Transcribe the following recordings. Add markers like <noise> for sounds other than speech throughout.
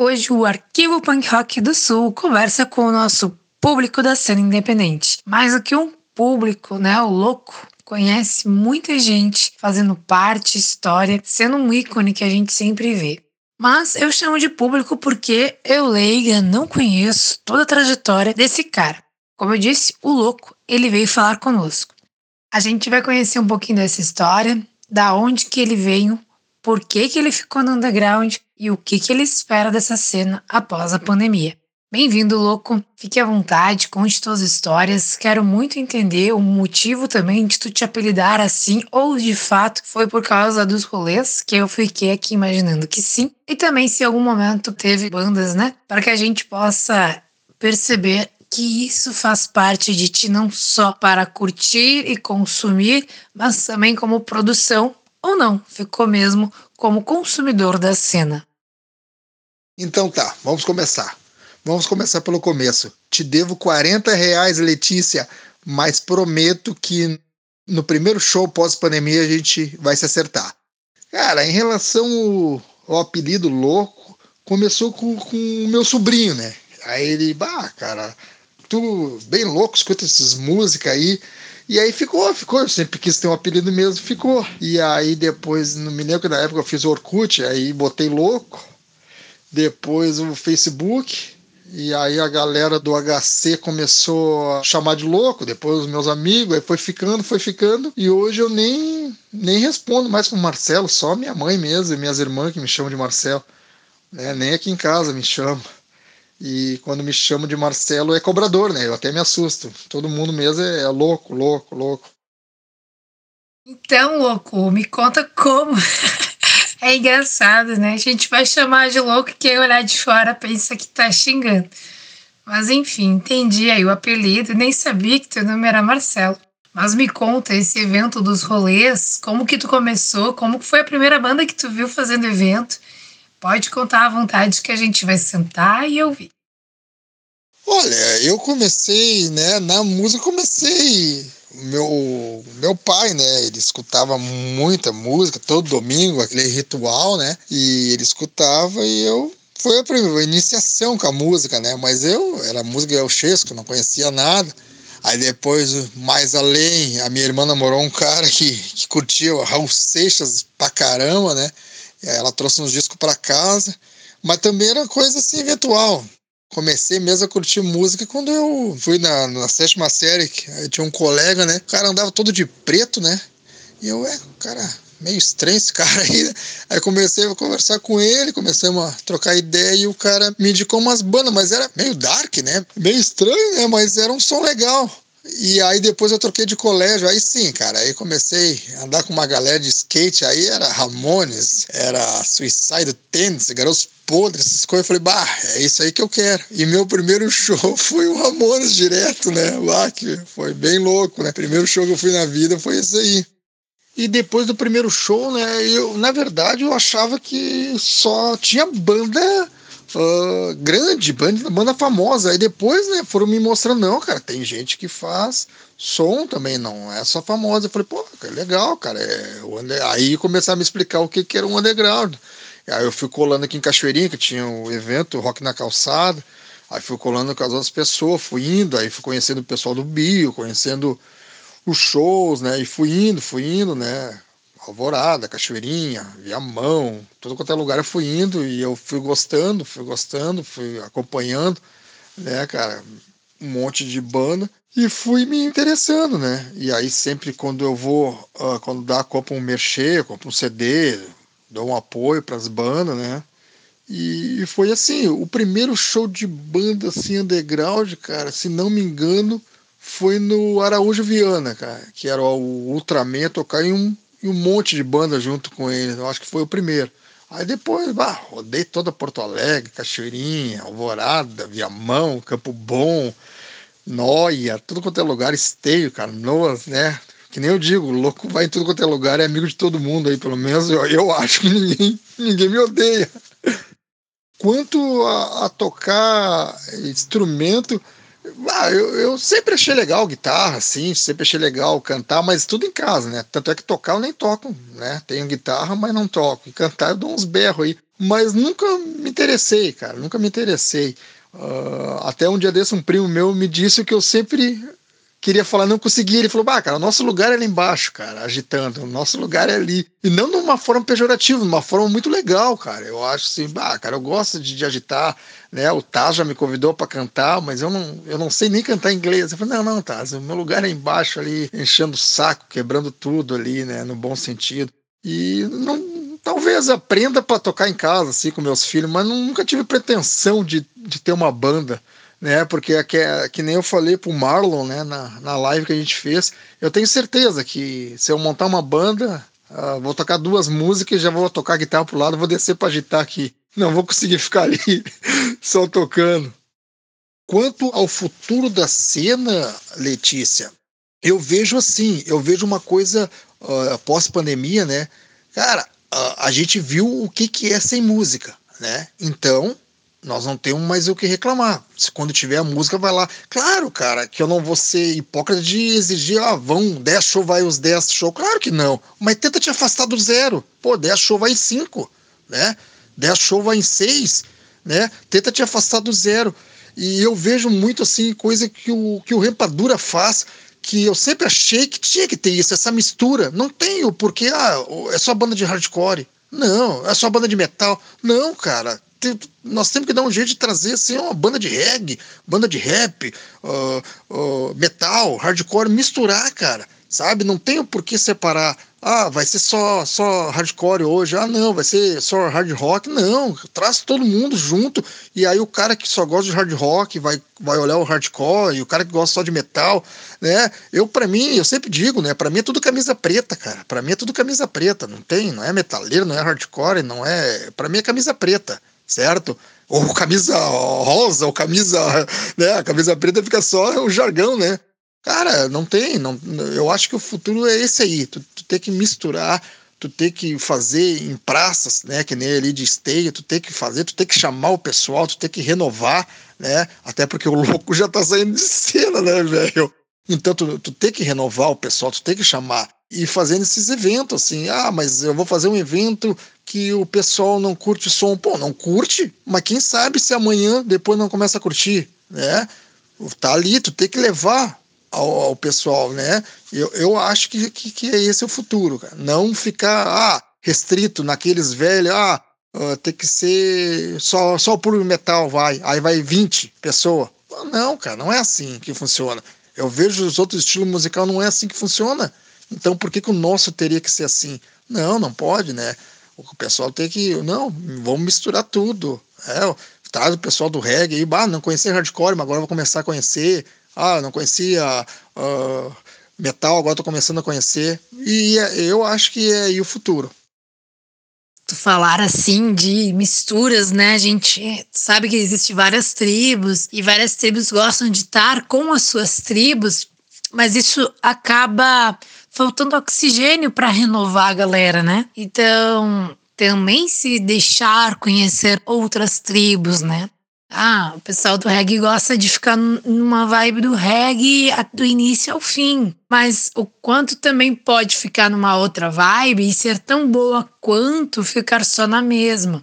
Hoje o Arquivo Punk Rock do Sul conversa com o nosso público da cena independente. Mais do que um público, né? O louco conhece muita gente fazendo parte, história, sendo um ícone que a gente sempre vê. Mas eu chamo de público porque eu, leiga, não conheço toda a trajetória desse cara. Como eu disse, o louco, ele veio falar conosco. A gente vai conhecer um pouquinho dessa história, da onde que ele veio, por que que ele ficou no underground e o que, que ele espera dessa cena após a pandemia. Bem-vindo, louco. Fique à vontade, conte suas histórias. Quero muito entender o motivo também de tu te apelidar assim, ou de fato foi por causa dos rolês, que eu fiquei aqui imaginando que sim. E também se em algum momento teve bandas, né? Para que a gente possa perceber que isso faz parte de ti não só para curtir e consumir, mas também como produção, ou não, ficou mesmo como consumidor da cena. Então tá, vamos começar. Vamos começar pelo começo. Te devo 40 reais, Letícia, mas prometo que no primeiro show pós-pandemia a gente vai se acertar. Cara, em relação ao, ao apelido louco, começou com o meu sobrinho, né? Aí ele, bah, cara, tu bem louco, escuta essas músicas aí. E aí ficou, ficou. Eu sempre quis ter um apelido mesmo, ficou. E aí depois, não me lembro que na época eu fiz Orkut, aí botei louco depois o Facebook, e aí a galera do HC começou a chamar de louco, depois os meus amigos, aí foi ficando, foi ficando, e hoje eu nem, nem respondo mais com Marcelo, só minha mãe mesmo e minhas irmãs que me chamam de Marcelo. Né? Nem aqui em casa me chamam. E quando me chamam de Marcelo é cobrador, né? Eu até me assusto. Todo mundo mesmo é, é louco, louco, louco. Então, louco, me conta como <laughs> É engraçado, né? A gente vai chamar de louco quem olhar de fora pensa que tá xingando. Mas enfim, entendi aí o apelido, nem sabia que teu nome era Marcelo. Mas me conta esse evento dos rolês, como que tu começou, como que foi a primeira banda que tu viu fazendo evento? Pode contar à vontade que a gente vai sentar e ouvir. Olha, eu comecei, né, na música comecei meu meu pai, né, ele escutava muita música todo domingo, aquele ritual, né? E ele escutava e eu foi a primeira iniciação com a música, né? Mas eu era música gauchesca, não conhecia nada. Aí depois, mais além, a minha irmã namorou um cara que, que curtia o Raul Seixas pra caramba, né? Ela trouxe uns discos para casa, mas também era coisa assim, eventual comecei mesmo a curtir música quando eu fui na, na sétima série, que tinha um colega, né? O cara andava todo de preto, né? E eu, é, cara, meio estranho esse <laughs> cara aí. Né? Aí comecei a conversar com ele, comecei a trocar ideia e o cara me indicou umas bandas, mas era meio dark, né? Meio estranho, né? Mas era um som legal. E aí depois eu troquei de colégio, aí sim, cara, aí comecei a andar com uma galera de skate, aí era Ramones, era Suicide Tennis, Garotos Podres, essas coisas, eu falei, bah, é isso aí que eu quero. E meu primeiro <laughs> show foi o Ramones direto, né, lá que foi bem louco, né, primeiro show que eu fui na vida foi esse aí. E depois do primeiro show, né, eu, na verdade, eu achava que só tinha banda uh, grande, banda, banda famosa. Aí depois, né, foram me mostrando, não, cara, tem gente que faz som também, não é só famosa. Eu falei, pô, é legal, cara. É, aí começaram a me explicar o que, que era um underground. Aí eu fui colando aqui em Cachoeirinha, que tinha o um evento Rock na Calçada. Aí fui colando com as outras pessoas, fui indo, aí fui conhecendo o pessoal do Bio, conhecendo os shows, né? E fui indo, fui indo, né? Alvorada, Cachoeirinha, Viamão, todo quanto é lugar eu fui indo e eu fui gostando, fui gostando, fui acompanhando, né, cara, um monte de banda e fui me interessando, né? E aí sempre quando eu vou, uh, quando dá, compro um mercê, compro um CD, dou um apoio para as bandas, né? E foi assim, o primeiro show de banda assim underground, cara, se não me engano, foi no Araújo Viana, cara, que era o Ultraman tocar em um e um monte de banda junto com eles. Eu acho que foi o primeiro. Aí depois, bah, rodei toda Porto Alegre, Cachoeirinha, Alvorada, Viamão, Campo Bom, Noia, tudo quanto é lugar, esteio, Canoas, né? Que nem eu digo, louco vai em tudo quanto é lugar, é amigo de todo mundo aí, pelo menos eu, eu <laughs> acho que ninguém, ninguém me odeia. Quanto a, a tocar instrumento, Ah, eu, eu sempre achei legal guitarra, sim, sempre achei legal cantar, mas tudo em casa, né? Tanto é que tocar eu nem toco, né? Tenho guitarra, mas não toco. E cantar eu dou uns berros aí. Mas nunca me interessei, cara, nunca me interessei. Uh, até um dia desse, um primo meu me disse que eu sempre queria falar, não conseguia. Ele falou, bah, cara, o nosso lugar é ali embaixo, cara, agitando. O nosso lugar é ali. E não de uma forma pejorativa, de uma forma muito legal, cara. Eu acho assim, bah, cara, eu gosto de, de agitar, né? O Taz já me convidou para cantar, mas eu não, eu não sei nem cantar inglês. Eu falei, não, não, Taz, o meu lugar é embaixo ali, enchendo o saco, quebrando tudo ali, né? No bom sentido. E não, talvez aprenda para tocar em casa, assim, com meus filhos, mas nunca tive pretensão de, de ter uma banda né? Porque é que, é, que nem eu falei pro Marlon, né, na, na live que a gente fez, eu tenho certeza que se eu montar uma banda, uh, vou tocar duas músicas, já vou tocar guitarra pro lado, vou descer para agitar aqui. Não vou conseguir <laughs> ficar ali <laughs> só tocando. Quanto ao futuro da cena, Letícia, eu vejo assim, eu vejo uma coisa uh, pós-pandemia, né? Cara, uh, a gente viu o que, que é sem música, né? Então, nós não temos mais o que reclamar. Se quando tiver a música, vai lá. Claro, cara, que eu não vou ser hipócrita de exigir, ah, vão 10 show, vai os 10 show. Claro que não. Mas tenta te afastar do zero. Pô, 10 show vai em 5, né? 10 show vai em 6, né? Tenta te afastar do zero. E eu vejo muito assim, coisa que o, que o Rempadura faz, que eu sempre achei que tinha que ter isso, essa mistura. Não tenho, porque ah, é só banda de hardcore. Não, é só banda de metal. Não, cara nós temos que dar um jeito de trazer assim, uma banda de reggae, banda de rap, uh, uh, metal, hardcore, misturar, cara. Sabe? Não tem por que separar. Ah, vai ser só, só hardcore hoje. Ah, não, vai ser só hard rock. Não, traz todo mundo junto. E aí o cara que só gosta de hard rock vai, vai olhar o hardcore. E o cara que gosta só de metal, né? Eu, para mim, eu sempre digo, né? Para mim é tudo camisa preta, cara. Para mim é tudo camisa preta. Não tem, não é metaleiro, não é hardcore, não é. Para mim é camisa preta certo? Ou camisa rosa, ou camisa, né? A camisa preta fica só o jargão, né? Cara, não tem, não, eu acho que o futuro é esse aí. Tu, tu tem que misturar, tu tem que fazer em praças, né? Que nem ali de esteia, tu tem que fazer, tu tem que chamar o pessoal, tu tem que renovar, né? Até porque o louco já tá saindo de cena, né, velho? Então tu, tu tem que renovar o pessoal, tu tem que chamar e fazendo esses eventos, assim, ah, mas eu vou fazer um evento que o pessoal não curte som. Pô, não curte, mas quem sabe se amanhã depois não começa a curtir, né? Tá ali, tu tem que levar ao, ao pessoal, né? Eu, eu acho que, que, que é esse o futuro, cara. Não ficar ah, restrito naqueles velhos, ah, uh, tem que ser só, só o puro metal, vai. Aí vai 20 pessoas. Não, cara, não é assim que funciona. Eu vejo os outros estilos musicais, não é assim que funciona. Então por que, que o nosso teria que ser assim? Não, não pode, né? O pessoal tem que. Não, vamos misturar tudo. É, traz o pessoal do reggae aí, bah, não conhecia hardcore, mas agora vou começar a conhecer. Ah, não conhecia uh, metal, agora estou começando a conhecer. E é, eu acho que é aí o futuro. Tu falar assim de misturas, né? A gente sabe que existe várias tribos e várias tribos gostam de estar com as suas tribos, mas isso acaba faltando oxigênio para renovar a galera, né? Então, também se deixar conhecer outras tribos, né? Ah, o pessoal do reggae gosta de ficar numa vibe do reggae do início ao fim. Mas o quanto também pode ficar numa outra vibe e ser tão boa quanto ficar só na mesma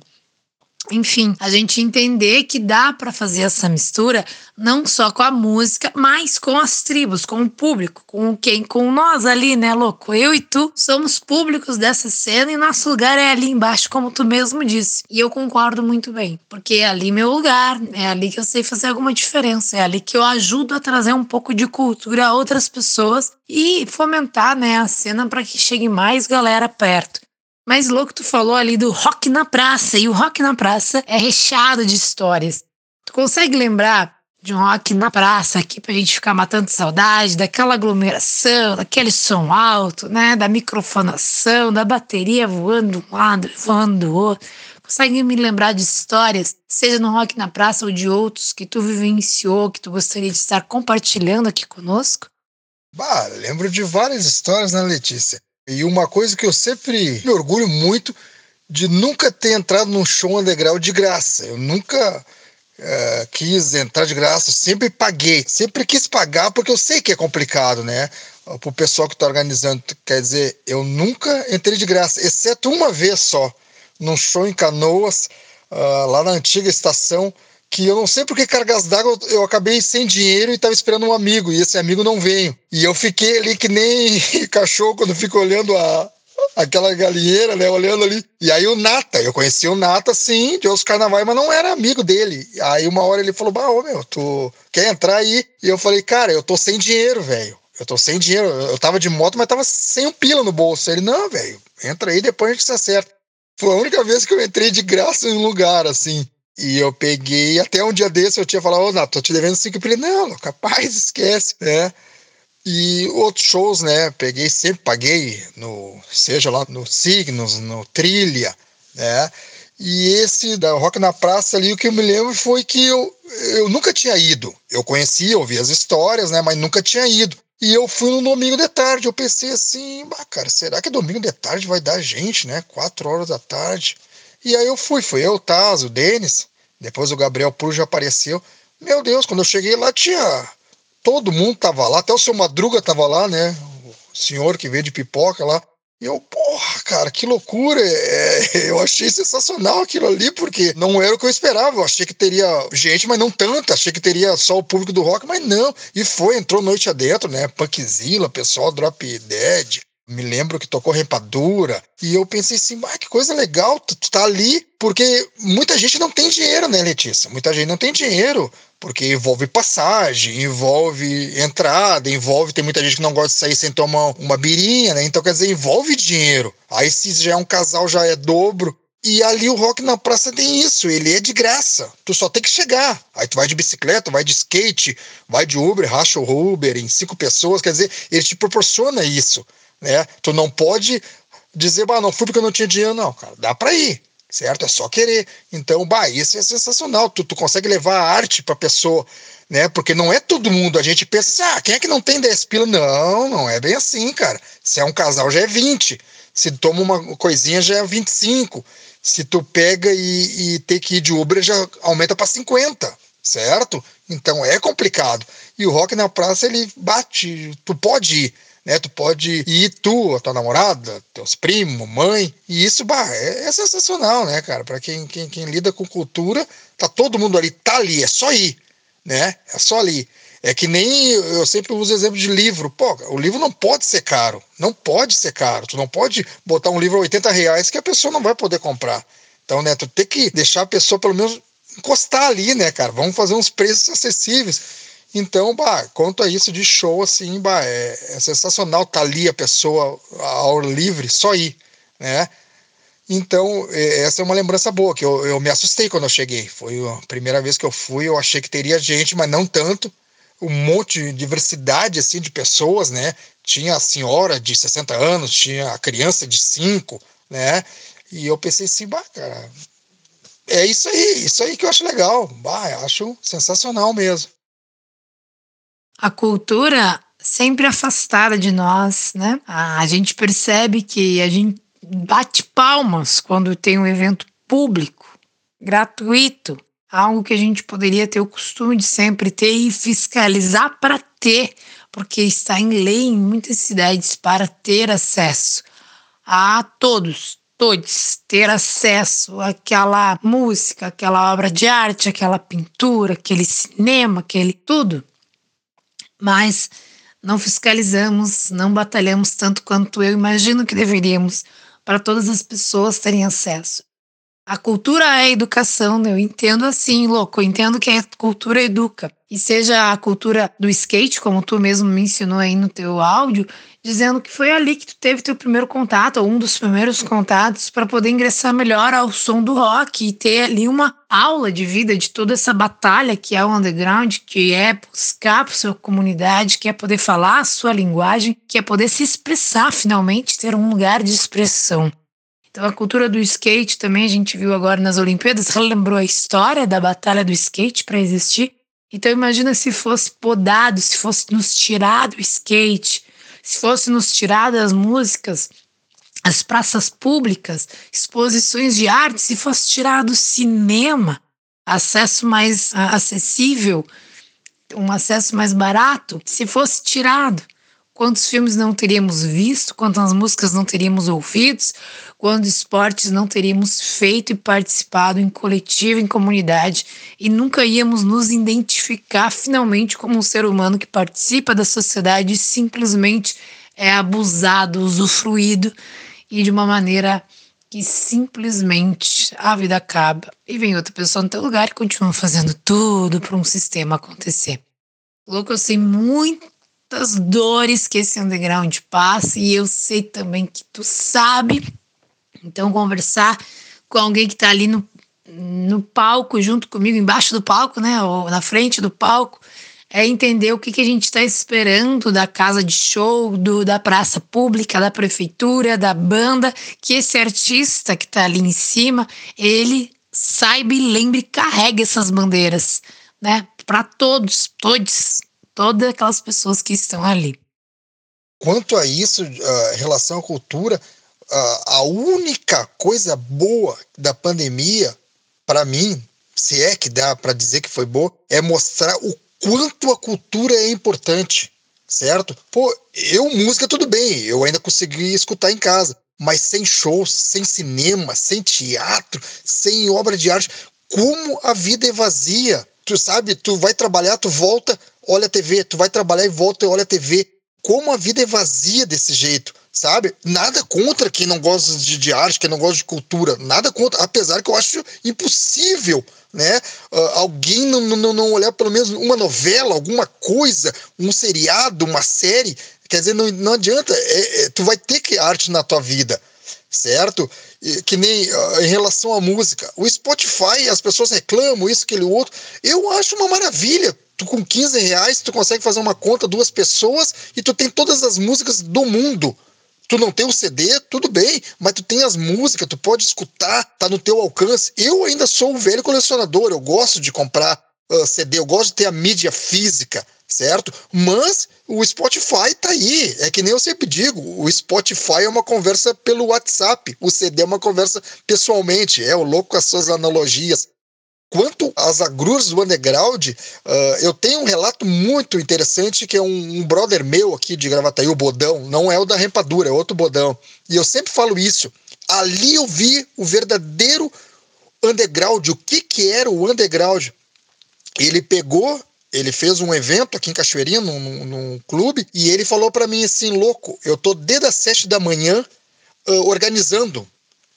enfim, a gente entender que dá para fazer essa mistura não só com a música, mas com as tribos, com o público, com quem, com nós ali, né, louco? Eu e tu somos públicos dessa cena e nosso lugar é ali embaixo, como tu mesmo disse. E eu concordo muito bem, porque é ali meu lugar, é ali que eu sei fazer alguma diferença, é ali que eu ajudo a trazer um pouco de cultura a outras pessoas e fomentar, né, a cena para que chegue mais galera perto. Mas louco, tu falou ali do rock na praça, e o rock na praça é recheado de histórias. Tu consegue lembrar de um rock na praça aqui pra gente ficar matando saudade, daquela aglomeração, daquele som alto, né? Da microfonação, da bateria voando de um lado, voando do outro. Consegue me lembrar de histórias, seja no Rock na Praça ou de outros que tu vivenciou, que tu gostaria de estar compartilhando aqui conosco? Bah, lembro de várias histórias, né, Letícia? E uma coisa que eu sempre me orgulho muito de nunca ter entrado num show underground de graça. Eu nunca uh, quis entrar de graça, sempre paguei, sempre quis pagar porque eu sei que é complicado, né? Para o pessoal que está organizando, quer dizer, eu nunca entrei de graça, exceto uma vez só, num show em Canoas, uh, lá na antiga estação, que eu não sei porque cargas d'água eu acabei sem dinheiro e estava esperando um amigo, e esse amigo não veio. E eu fiquei ali que nem <laughs> cachorro quando fica olhando a, aquela galinheira, né, olhando ali. E aí o Nata, eu conheci o Nata, sim, de outros carnavais, mas não era amigo dele. Aí uma hora ele falou, bah, ô meu, tu quer entrar aí? E eu falei, cara, eu tô sem dinheiro, velho. Eu tô sem dinheiro. Eu tava de moto, mas tava sem um pila no bolso. Ele, não, velho, entra aí, depois a gente se acerta. Foi a única vez que eu entrei de graça em um lugar, assim. E eu peguei, até um dia desse eu tinha falado, ô, Nato, tô te devendo cinco pilas. Não, capaz, <laughs> esquece, né? E outros shows, né? Peguei, sempre paguei, no, seja lá no Signos, no Trilha, né? E esse da Rock na Praça ali, o que eu me lembro foi que eu, eu nunca tinha ido. Eu conhecia, ouvia as histórias, né? Mas nunca tinha ido. E eu fui no domingo de tarde. Eu pensei assim, cara, será que domingo de tarde vai dar gente, né? Quatro horas da tarde. E aí eu fui, foi eu, o Taz, o Denis. Depois o Gabriel Puro já apareceu. Meu Deus, quando eu cheguei lá tinha todo mundo tava lá, até o seu Madruga tava lá, né? O senhor que veio de pipoca lá. E eu, porra, cara, que loucura! É, <laughs> eu achei sensacional aquilo ali, porque não era o que eu esperava. Eu achei que teria gente, mas não tanta. Achei que teria só o público do rock, mas não. E foi, entrou noite adentro, né? Punkzilla, pessoal Drop Dead, me lembro que tocou Rempadura, e eu pensei assim, ah, que coisa legal, tu, tu tá ali, porque muita gente não tem dinheiro, né, Letícia? Muita gente não tem dinheiro, porque envolve passagem, envolve entrada, envolve, tem muita gente que não gosta de sair sem tomar uma birinha, né? Então, quer dizer, envolve dinheiro. Aí se já é um casal, já é dobro. E ali o rock na praça tem isso, ele é de graça. Tu só tem que chegar. Aí tu vai de bicicleta, vai de skate, vai de Uber, racha o Uber em cinco pessoas, quer dizer, ele te proporciona isso né? Tu não pode dizer, bah, não fui porque eu não tinha dinheiro, não, cara. Dá para ir, certo? É só querer. Então, bah, isso é sensacional. Tu, tu consegue levar a arte pra pessoa, né? Porque não é todo mundo. A gente pensa assim, ah, quem é que não tem 10 pila? Não, não é bem assim, cara. Se é um casal, já é 20. Se toma uma coisinha, já é 25. Se tu pega e, e tem que ir de Uber, já aumenta para 50, certo? Então é complicado. E o rock na praça, ele bate, tu pode ir né? Tu pode ir tu, a tua namorada, teus primos, mãe, e isso, bah, é, é sensacional, né, cara? Para quem, quem, quem lida com cultura, tá todo mundo ali, tá ali, é só ir, né? É só ali. É que nem eu sempre uso exemplo de livro. Pô, o livro não pode ser caro. Não pode ser caro. Tu não pode botar um livro a 80 reais que a pessoa não vai poder comprar. Então, né, tu tem que deixar a pessoa pelo menos encostar ali, né, cara? Vamos fazer uns preços acessíveis. Então, bah, quanto a isso de show, assim, bah, é, é sensacional tá ali a pessoa ao livre, só ir, né? Então, essa é uma lembrança boa, que eu, eu me assustei quando eu cheguei. Foi a primeira vez que eu fui, eu achei que teria gente, mas não tanto. Um monte de diversidade, assim, de pessoas, né? Tinha a senhora de 60 anos, tinha a criança de 5, né? E eu pensei assim, bah, cara, é isso aí, isso aí que eu acho legal. Bah, eu acho sensacional mesmo a cultura sempre afastada de nós, né? A gente percebe que a gente bate palmas quando tem um evento público, gratuito, algo que a gente poderia ter o costume de sempre ter e fiscalizar para ter, porque está em lei em muitas cidades para ter acesso a todos, todos ter acesso àquela música, aquela obra de arte, aquela pintura, aquele cinema, aquele tudo mas não fiscalizamos, não batalhamos tanto quanto eu imagino que deveríamos para todas as pessoas terem acesso. A cultura é educação, né? eu entendo assim, louco, eu entendo que a cultura educa. E seja a cultura do skate, como tu mesmo mencionou aí no teu áudio, dizendo que foi ali que tu teve teu primeiro contato, ou um dos primeiros contatos, para poder ingressar melhor ao som do rock e ter ali uma aula de vida de toda essa batalha que é o underground, que é buscar para sua comunidade, que é poder falar a sua linguagem, que é poder se expressar finalmente, ter um lugar de expressão. Então a cultura do skate também a gente viu agora nas Olimpíadas, <laughs> relembrou a história da batalha do skate para existir. Então imagina se fosse podado, se fosse nos tirado o skate, se fosse nos tirado as músicas, as praças públicas, exposições de arte, se fosse tirado o cinema, acesso mais acessível, um acesso mais barato, se fosse tirado? Quantos filmes não teríamos visto, quantas músicas não teríamos ouvido, quantos esportes não teríamos feito e participado em coletivo, em comunidade, e nunca íamos nos identificar finalmente como um ser humano que participa da sociedade e simplesmente é abusado, usufruído e de uma maneira que simplesmente a vida acaba e vem outra pessoa no teu lugar e continua fazendo tudo para um sistema acontecer. Louco, eu sei muitas dores que esse underground passa e eu sei também que tu sabe. Então, conversar com alguém que está ali no, no palco junto comigo, embaixo do palco, né, ou na frente do palco, é entender o que, que a gente está esperando da casa de show, do, da praça pública, da prefeitura, da banda, que esse artista que está ali em cima, ele saiba e lembre, carregue essas bandeiras, né? Para todos, todos, todas aquelas pessoas que estão ali. Quanto a isso, uh, relação à cultura, uh, a única coisa boa da pandemia, para mim, se é que dá para dizer que foi boa, é mostrar o quanto a cultura é importante, certo? Pô, eu, música, tudo bem, eu ainda consegui escutar em casa, mas sem shows, sem cinema, sem teatro, sem obra de arte, como a vida é vazia. Tu sabe, tu vai trabalhar, tu volta, olha a TV, tu vai trabalhar e volta e olha a TV. Como a vida é vazia desse jeito, sabe? Nada contra quem não gosta de, de arte, quem não gosta de cultura, nada contra, apesar que eu acho impossível né? Uh, alguém não, não, não olhar pelo menos uma novela, alguma coisa, um seriado, uma série. Quer dizer, não, não adianta, é, é, tu vai ter que arte na tua vida, certo? Que nem uh, em relação à música. O Spotify, as pessoas reclamam isso, aquele outro. Eu acho uma maravilha. Tu com 15 reais, tu consegue fazer uma conta, duas pessoas, e tu tem todas as músicas do mundo Tu não tem o CD, tudo bem, mas tu tem as músicas, tu pode escutar, tá no teu alcance. Eu ainda sou um velho colecionador, eu gosto de comprar uh, CD, eu gosto de ter a mídia física, certo? Mas o Spotify tá aí. É que nem eu sempre digo, o Spotify é uma conversa pelo WhatsApp, o CD é uma conversa pessoalmente. É o louco com as suas analogias. Quanto às agruras do underground, uh, eu tenho um relato muito interessante que é um, um, brother meu aqui de Gravataí, o Bodão, não é o da Rempadura, é outro Bodão. E eu sempre falo isso. Ali eu vi o verdadeiro underground, o que, que era o underground. Ele pegou, ele fez um evento aqui em Cachoeirinha, num, num, num clube, e ele falou para mim assim, louco, eu tô desde as sete da manhã uh, organizando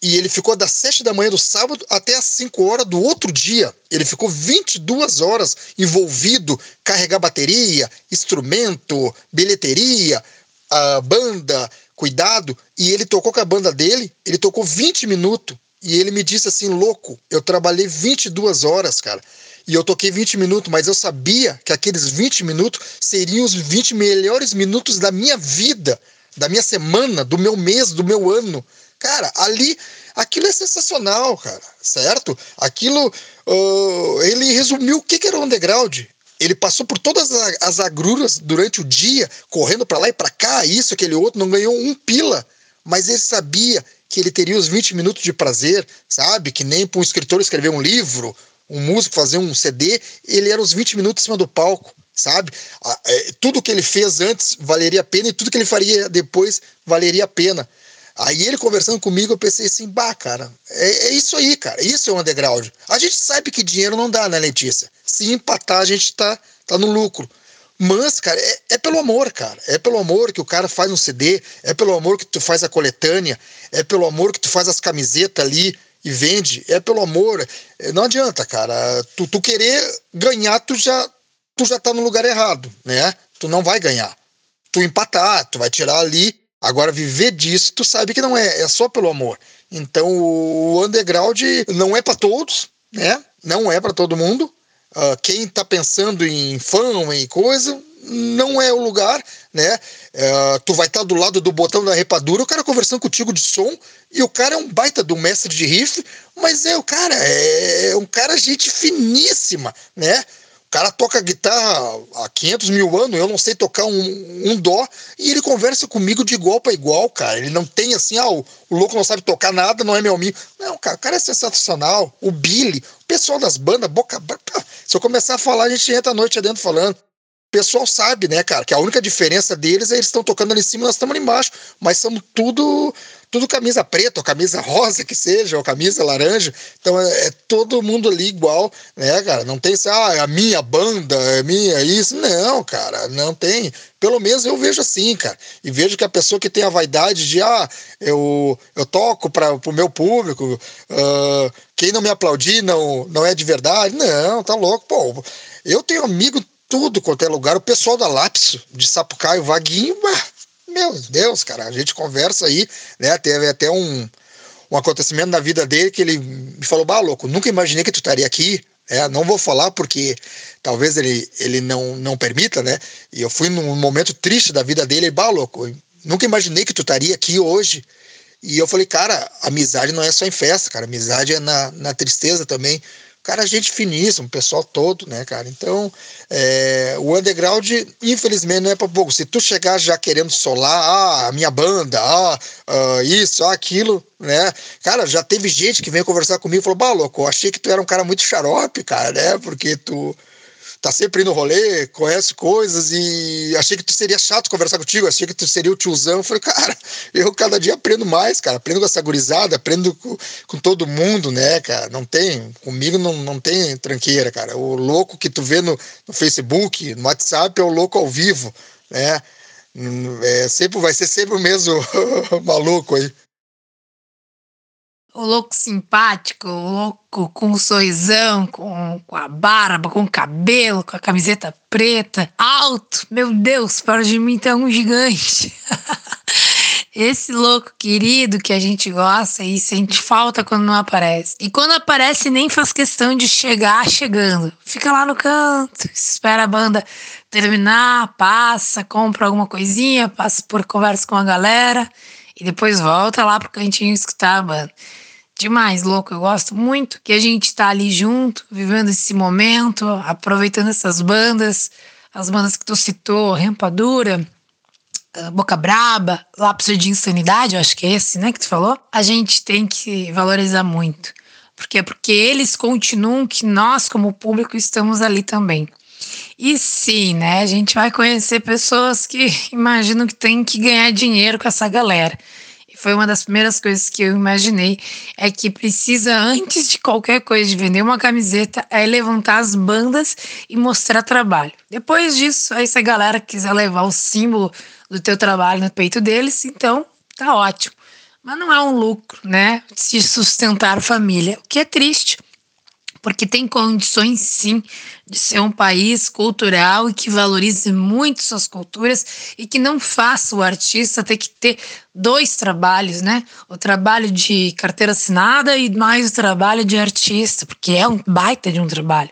e ele ficou das 7 da manhã do sábado até as 5 horas do outro dia. Ele ficou 22 horas envolvido, carregar bateria, instrumento, bilheteria, a banda, cuidado. E ele tocou com a banda dele, ele tocou 20 minutos. E ele me disse assim, louco, eu trabalhei 22 horas, cara. E eu toquei 20 minutos, mas eu sabia que aqueles 20 minutos seriam os 20 melhores minutos da minha vida, da minha semana, do meu mês, do meu ano Cara, ali, aquilo é sensacional, cara, certo? Aquilo, uh, ele resumiu o que, que era o underground. Ele passou por todas as agruras durante o dia, correndo para lá e para cá, isso, aquele outro, não ganhou um pila, mas ele sabia que ele teria os 20 minutos de prazer, sabe? Que nem para um escritor escrever um livro, um músico fazer um CD, ele era os 20 minutos em cima do palco, sabe? É, tudo que ele fez antes valeria a pena e tudo que ele faria depois valeria a pena. Aí ele conversando comigo, eu pensei assim, bah, cara, é, é, isso aí, cara, isso é um underground. A gente sabe que dinheiro não dá, né, Letícia? Se empatar, a gente tá, tá no lucro. Mas, cara, é, é, pelo amor, cara. É pelo amor que o cara faz um CD, é pelo amor que tu faz a coletânea, é pelo amor que tu faz as camisetas ali e vende, é pelo amor. É, não adianta, cara. Tu, tu querer ganhar, tu já, tu já tá no lugar errado, né? Tu não vai ganhar. Tu empatar, tu vai tirar ali Agora, viver disso, tu sabe que não é, é só pelo amor. Então, o underground não é para todos, né? Não é para todo mundo. Uh, quem está pensando em fã e coisa, não é o lugar, né? Uh, tu vai estar tá do lado do botão da repadura, o cara conversando contigo de som, e o cara é um baita do mestre de riff, mas é o cara, é um cara gente finíssima, né? Cara toca guitarra há 500 mil anos, eu não sei tocar um, um dó, e ele conversa comigo de igual para igual, cara. Ele não tem assim, ah, o, o, louco não sabe tocar nada, não é meu amigo. Não, cara, o cara é sensacional. O Billy, o pessoal das bandas, boca. Se eu começar a falar, a gente entra a noite adentro falando. O pessoal sabe, né, cara, que a única diferença deles é eles estão tocando ali em cima e nós estamos ali embaixo. Mas somos tudo tudo camisa preta, ou camisa <laughs> rosa que seja, ou camisa laranja. Então é, é, todo mundo ali igual, né, cara? Não tem assim, ah, a minha banda, é minha isso. Não, cara, não tem. Pelo menos eu vejo assim, cara. E vejo que a pessoa que tem a vaidade de, ah, eu, eu toco para o meu público, uh, quem não me aplaudir não, não é de verdade. Não, tá louco. Pô, eu tenho amigo tudo quanto é lugar. O pessoal da Lápis, de Sapucaio, Vaguinho, bah, meu Deus, cara, a gente conversa aí, né? Teve até um, um acontecimento na vida dele que ele me falou: Bah, louco, nunca imaginei que tu estaria aqui. É, não vou falar porque talvez ele, ele não, não permita, né? E eu fui num momento triste da vida dele, bah, louco, nunca imaginei que tu estaria aqui hoje. E eu falei, cara, amizade não é só em festa, cara, amizade é na, na tristeza também cara, gente finíssimo, o pessoal todo, né, cara? Então, é, o underground, infelizmente, não é para pouco. Se tu chegar já querendo solar, ah, a minha banda, ah, ah, isso, ah, aquilo, né? Cara, já teve gente que veio conversar comigo e falou, bah, louco, eu achei que tu era um cara muito xarope, cara, né? Porque tu tá sempre no rolê, conhece coisas e achei que tu seria chato conversar contigo, achei que tu seria o tiozão. Eu falei, cara, eu cada dia aprendo mais, cara, aprendo com essa gurizada, aprendo com, com todo mundo, né, cara, não tem, comigo não, não tem tranqueira, cara, o louco que tu vê no, no Facebook, no WhatsApp é o louco ao vivo, né, é, sempre, vai ser sempre o mesmo <laughs> maluco aí o louco simpático, o louco com o sorrisão, com, com a barba, com o cabelo, com a camiseta preta, alto, meu Deus, para de mim tá um gigante. <laughs> Esse louco querido que a gente gosta e sente falta quando não aparece. E quando aparece, nem faz questão de chegar chegando. Fica lá no canto, espera a banda terminar, passa, compra alguma coisinha, passa por conversa com a galera e depois volta lá pro cantinho escutar banda demais, louco. Eu gosto muito que a gente tá ali junto, vivendo esse momento, aproveitando essas bandas, as bandas que tu citou, Rempadura, ah, Boca Braba, Lápis de Insanidade, eu acho que é esse, né, que tu falou. A gente tem que valorizar muito. Porque é porque eles continuam que nós, como público, estamos ali também. E sim, né? A gente vai conhecer pessoas que <laughs> imaginam que tem que ganhar dinheiro com essa galera foi uma das primeiras coisas que eu imaginei, é que precisa, antes de qualquer coisa, de vender uma camiseta, é levantar as bandas e mostrar trabalho. Depois disso, aí se a galera quiser levar o símbolo do teu trabalho no peito deles, então tá ótimo. Mas não é um lucro, né? Se sustentar família, o que é triste, porque tem condições sim de ser um país cultural e que valorize muito suas culturas e que não faça o artista ter que ter dois trabalhos, né? O trabalho de carteira assinada e mais o trabalho de artista, porque é um baita de um trabalho.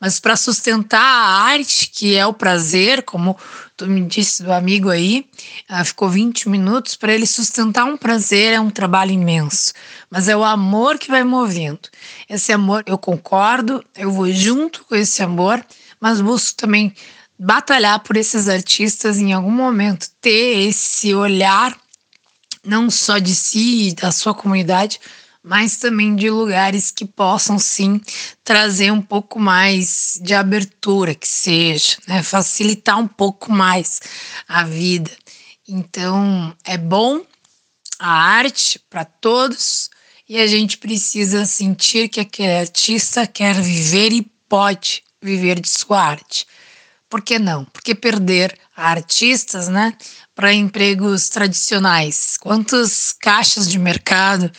Mas para sustentar a arte, que é o prazer, como tu me disse do amigo aí, uh, ficou 20 minutos, para ele sustentar um prazer é um trabalho imenso. Mas é o amor que vai movendo. Esse amor, eu concordo, eu vou junto com esse amor, mas busco também batalhar por esses artistas em algum momento, ter esse olhar não só de si e da sua comunidade, mas também de lugares que possam sim trazer um pouco mais de abertura, que seja, né? facilitar um pouco mais a vida. Então, é bom a arte para todos e a gente precisa sentir que aquele artista quer viver e pode viver de sua arte. Por que não? Porque perder artistas, né, para empregos tradicionais? Quantos caixas de mercado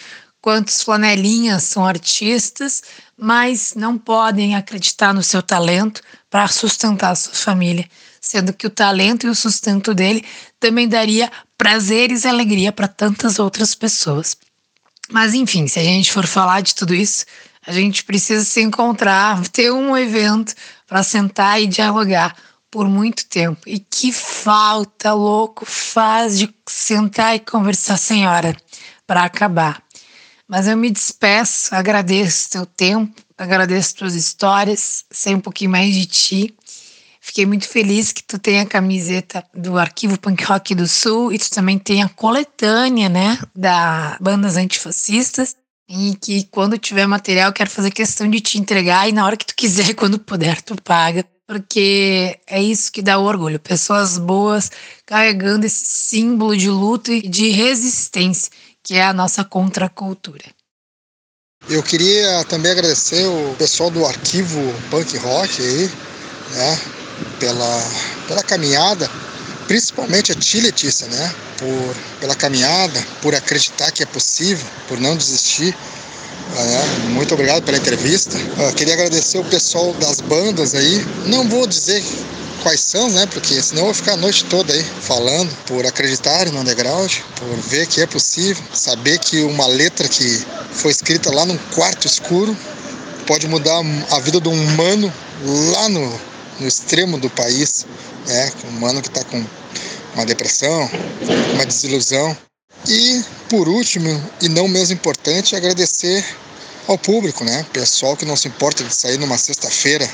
quantos flanelinhas são artistas, mas não podem acreditar no seu talento para sustentar a sua família, sendo que o talento e o sustento dele também daria prazeres e alegria para tantas outras pessoas. Mas enfim, se a gente for falar de tudo isso, a gente precisa se encontrar, ter um evento para sentar e dialogar por muito tempo. E que falta louco faz de sentar e conversar sem hora para acabar. Mas eu me despeço, agradeço teu tempo, agradeço tuas histórias, sei um pouquinho mais de ti. Fiquei muito feliz que tu tenha a camiseta do Arquivo Punk Rock do Sul e tu também tem a coletânea, né, da Bandas Antifascistas. E que quando tiver material, eu quero fazer questão de te entregar e na hora que tu quiser, <laughs> quando puder, tu paga. Porque é isso que dá orgulho. Pessoas boas carregando esse símbolo de luta e de resistência, que é a nossa contracultura. Eu queria também agradecer o pessoal do arquivo Punk Rock aí, né? pela, pela caminhada, principalmente a ti, Letícia, né? Por, pela caminhada, por acreditar que é possível, por não desistir. Né? Muito obrigado pela entrevista. Uh, queria agradecer o pessoal das bandas aí. Não vou dizer quais são, né? Porque senão eu vou ficar a noite toda aí falando, por acreditar no underground, por ver que é possível, saber que uma letra que foi escrita lá num quarto escuro pode mudar a vida de um humano lá no, no extremo do país, né? Um humano que está com uma depressão, uma desilusão. E, por último, e não menos importante, agradecer ao público, né? Pessoal que não se importa de sair numa sexta-feira,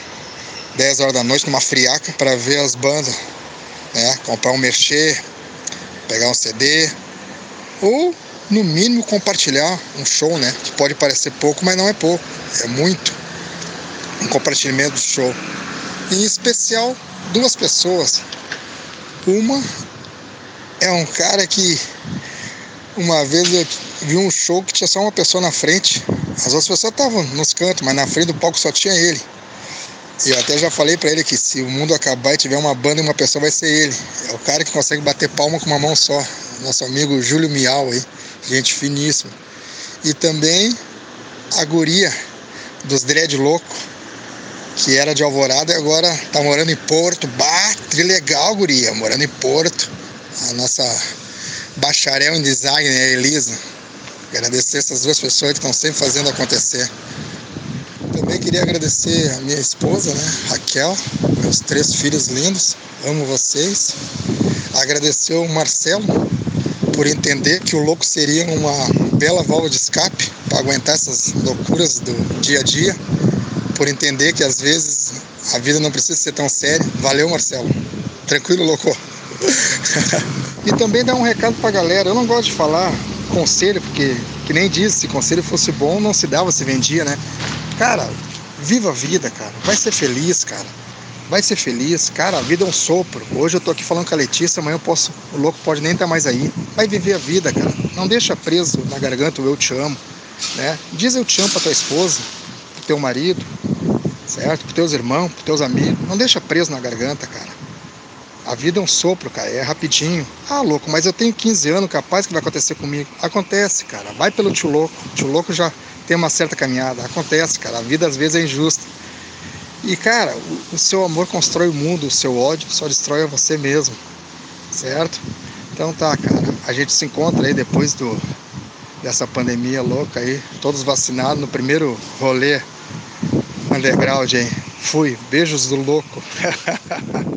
10 horas da noite, numa friaca, para ver as bandas, né? Comprar um merchê, pegar um CD, ou, no mínimo, compartilhar um show, né? Que pode parecer pouco, mas não é pouco, é muito. Um compartilhamento do show em especial duas pessoas. Uma é um cara que uma vez eu vi um show que tinha só uma pessoa na frente. As outras pessoas estavam nos cantos, mas na frente do palco só tinha ele. E eu até já falei para ele que se o mundo acabar e tiver uma banda e uma pessoa vai ser ele. É o cara que consegue bater palma com uma mão só. Nosso amigo Júlio Miau aí, gente finíssima. E também a guria dos dread louco que era de Alvorada e agora tá morando em Porto. Bah, que legal, guria, morando em Porto. A nossa bacharel em design, a Elisa. Agradecer essas duas pessoas que estão sempre fazendo acontecer. Também queria agradecer a minha esposa, né, Raquel, meus três filhos lindos, amo vocês. Agradecer o Marcelo por entender que o louco seria uma bela válvula de escape para aguentar essas loucuras do dia a dia por entender que às vezes a vida não precisa ser tão séria. Valeu, Marcelo. Tranquilo, louco. <laughs> e também dar um recado pra galera. Eu não gosto de falar conselho, porque, que nem diz, se conselho fosse bom, não se dava, se vendia, né? Cara, viva a vida, cara. Vai ser feliz, cara. Vai ser feliz. Cara, a vida é um sopro. Hoje eu tô aqui falando com a Letícia, amanhã eu posso, o louco pode nem estar tá mais aí. Vai viver a vida, cara. Não deixa preso na garganta o eu te amo, né? Diz eu te amo pra tua esposa, pro teu marido, certo? Para teus irmãos, para teus amigos. Não deixa preso na garganta, cara. A vida é um sopro, cara, é rapidinho. Ah, louco, mas eu tenho 15 anos, capaz que vai acontecer comigo. Acontece, cara. Vai pelo tio louco. O tio louco já tem uma certa caminhada. Acontece, cara. A vida às vezes é injusta. E, cara, o, seu amor constrói o mundo, o seu ódio só destrói você mesmo. Certo? Então tá, cara. A gente se encontra aí depois do dessa pandemia louca aí, todos vacinados no primeiro rolê underground, hein? Fui. Beijos do louco. <laughs>